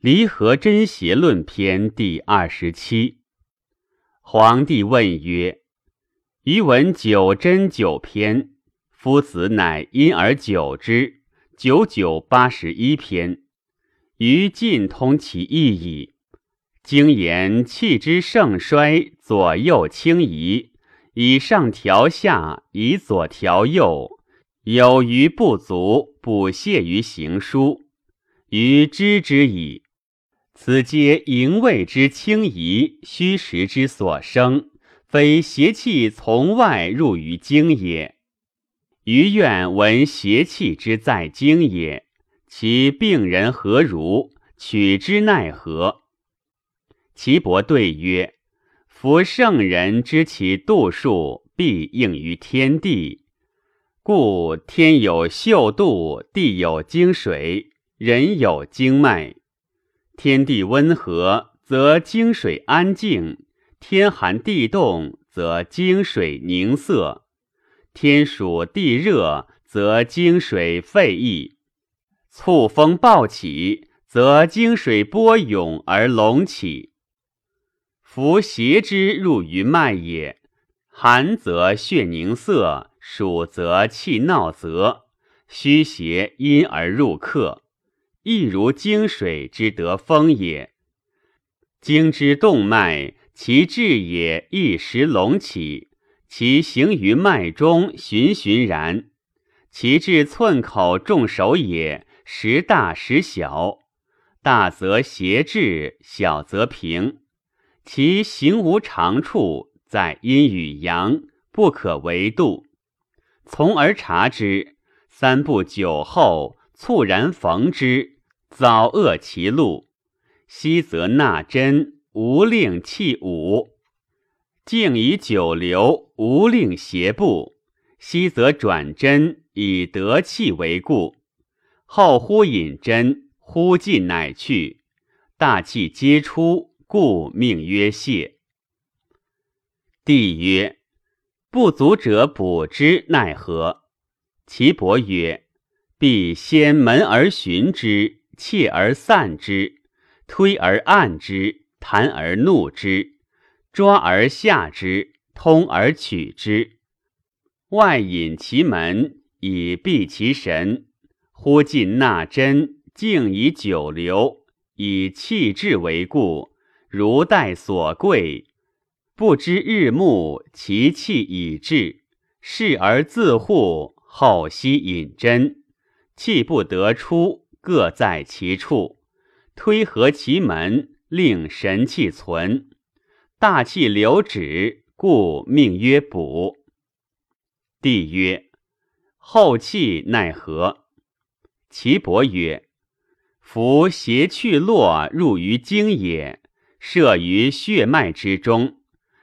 离合真邪论篇第二十七。皇帝问曰：“余闻九真九篇，夫子乃因而久之，九九八十一篇。余尽通其意矣。经言气之盛衰，左右轻移，以上调下，以左调右。”有余不足，补泻于行书，余知之矣。此皆营卫之轻移，虚实之所生，非邪气从外入于经也。余愿闻邪气之在经也，其病人何如？取之奈何？岐伯对曰：夫圣人知其度数，必应于天地。故天有秀度，地有经水，人有经脉。天地温和，则经水安静；天寒地冻，则经水凝涩；天暑地热，则经水沸溢；促风暴起，则经水波涌而隆起。夫邪之入于脉也，寒则血凝涩。暑则气闹则虚邪因而入客，亦如经水之得风也。经之动脉，其志也一时隆起，其行于脉中循循然。其至寸口众手也，时大时小，大则邪滞，小则平。其行无常处，在阴与阳，不可为度。从而察之，三不久后，猝然逢之，早遏其路。昔则纳真，无令气武；静以久留，无令邪步。昔则转真，以得气为故。后忽引真，忽进乃去，大气皆出，故命曰泄。帝曰。不足者补之奈何？其伯曰：必先门而寻之，切而散之，推而按之，弹而怒之，抓而下之，通而取之。外引其门，以闭其神。忽进纳真，静以久留，以气滞为故，如待所贵。不知日暮，其气已至，视而自护，后息引针，气不得出，各在其处，推合其门，令神气存，大气流止，故命曰补。帝曰：后气奈何？岐伯曰：夫邪去络入于经也，摄于血脉之中。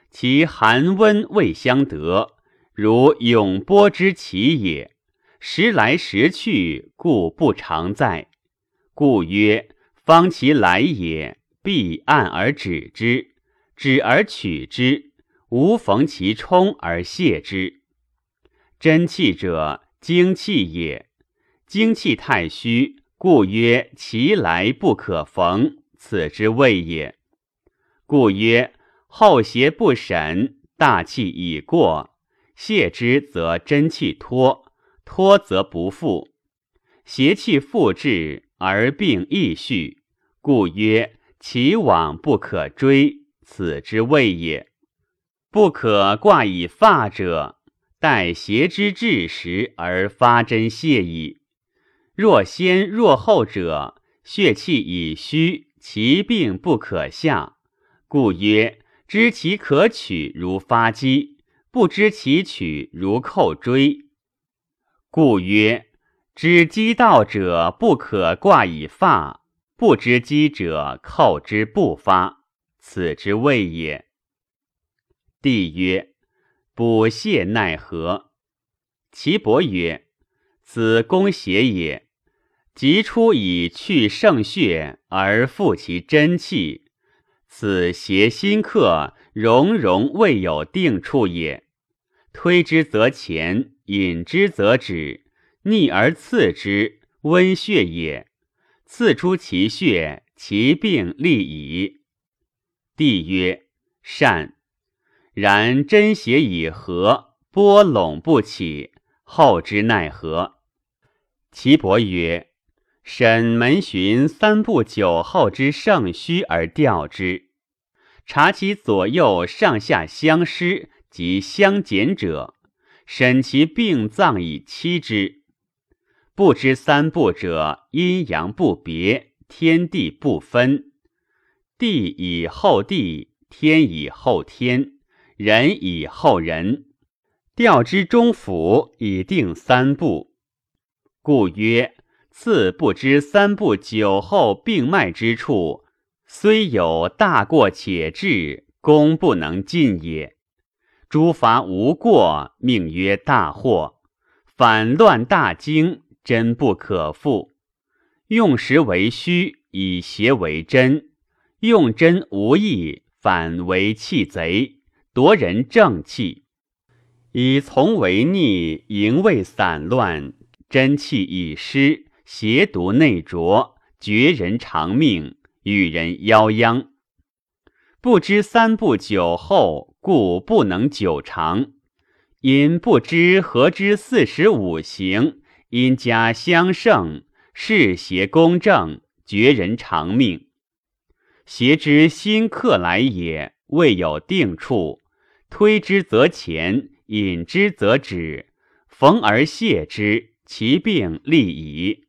其寒温未相得，如永波之起也。时来时去，故不常在。故曰：方其来也，必按而止之，止而取之，无逢其冲而泄之。真气者，精气也。精气太虚，故曰其来不可逢，此之谓也。故曰。后邪不审，大气已过，泄之则真气脱，脱则不复。邪气复至而病亦续，故曰其往不可追，此之谓也。不可挂以发者，待邪之至时而发真泄矣。若先若后者，血气已虚，其病不可下，故曰。知其可取如发机，不知其取如扣锥。故曰：知机道者不可挂以发，不知机者扣之不发，此之谓也。帝曰：补泻奈何？岐伯曰：此攻邪也。即出以去盛血，而复其真气。此邪心客，荣荣未有定处也。推之则前，引之则止，逆而刺之，温血也。刺出其血，其病立矣。帝曰：善。然针血已合，波拢不起，后之奈何？岐伯曰：审门寻三步九后之盛虚而调之，察其左右上下相失及相减者，审其病脏以期之。不知三步者，阴阳不别，天地不分。地以后地，天以后天，人以后人。调之中府，以定三步。故曰：次不知三步九后病脉之处，虽有大过且治，功不能尽也。诸法无过，命曰大祸。反乱大惊。真不可复，用实为虚，以邪为真；用真无益，反为弃贼，夺人正气。以从为逆，营卫散乱，真气已失，邪毒内浊，绝人长命，与人夭殃。不知三不久后，故不能久长。因不知何之四时五行。因家相胜，世邪公正，绝人长命。邪之新客来也，未有定处，推之则前，引之则止，逢而泄之，其病立矣。